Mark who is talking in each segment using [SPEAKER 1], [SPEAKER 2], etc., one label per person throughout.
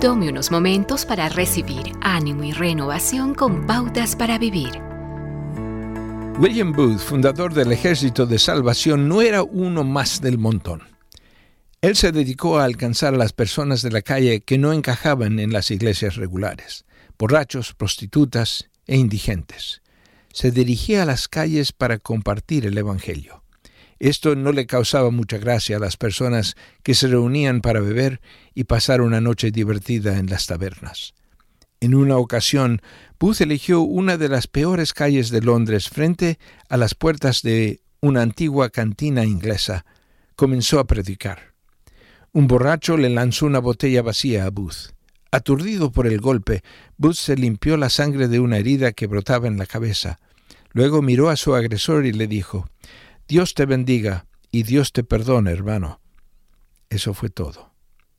[SPEAKER 1] Tome unos momentos para recibir ánimo y renovación con pautas para vivir.
[SPEAKER 2] William Booth, fundador del Ejército de Salvación, no era uno más del montón. Él se dedicó a alcanzar a las personas de la calle que no encajaban en las iglesias regulares, borrachos, prostitutas e indigentes. Se dirigía a las calles para compartir el Evangelio. Esto no le causaba mucha gracia a las personas que se reunían para beber y pasar una noche divertida en las tabernas. En una ocasión, Booth eligió una de las peores calles de Londres frente a las puertas de una antigua cantina inglesa. Comenzó a predicar. Un borracho le lanzó una botella vacía a Booth. Aturdido por el golpe, Booth se limpió la sangre de una herida que brotaba en la cabeza. Luego miró a su agresor y le dijo Dios te bendiga y Dios te perdone, hermano. Eso fue todo.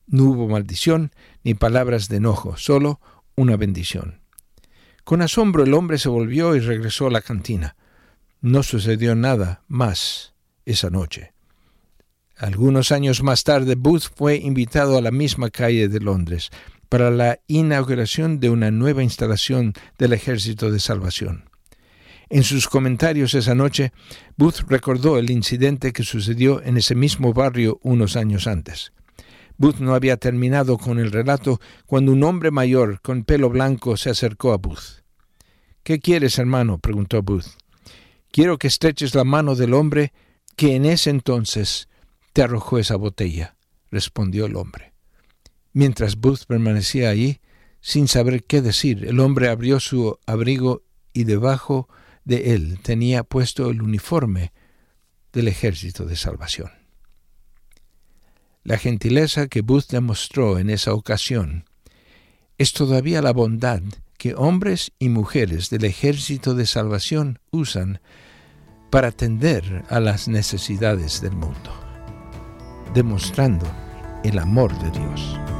[SPEAKER 2] No hubo maldición ni palabras de enojo, solo una bendición. Con asombro el hombre se volvió y regresó a la cantina. No sucedió nada más esa noche. Algunos años más tarde, Booth fue invitado a la misma calle de Londres para la inauguración de una nueva instalación del Ejército de Salvación. En sus comentarios esa noche, Booth recordó el incidente que sucedió en ese mismo barrio unos años antes. Booth no había terminado con el relato cuando un hombre mayor con pelo blanco se acercó a Booth. ¿Qué quieres, hermano? preguntó Booth. Quiero que estreches la mano del hombre que en ese entonces te arrojó esa botella, respondió el hombre. Mientras Booth permanecía allí, sin saber qué decir, el hombre abrió su abrigo y debajo de él tenía puesto el uniforme del ejército de salvación. La gentileza que Booth demostró en esa ocasión es todavía la bondad que hombres y mujeres del ejército de salvación usan para atender a las necesidades del mundo, demostrando el amor de Dios.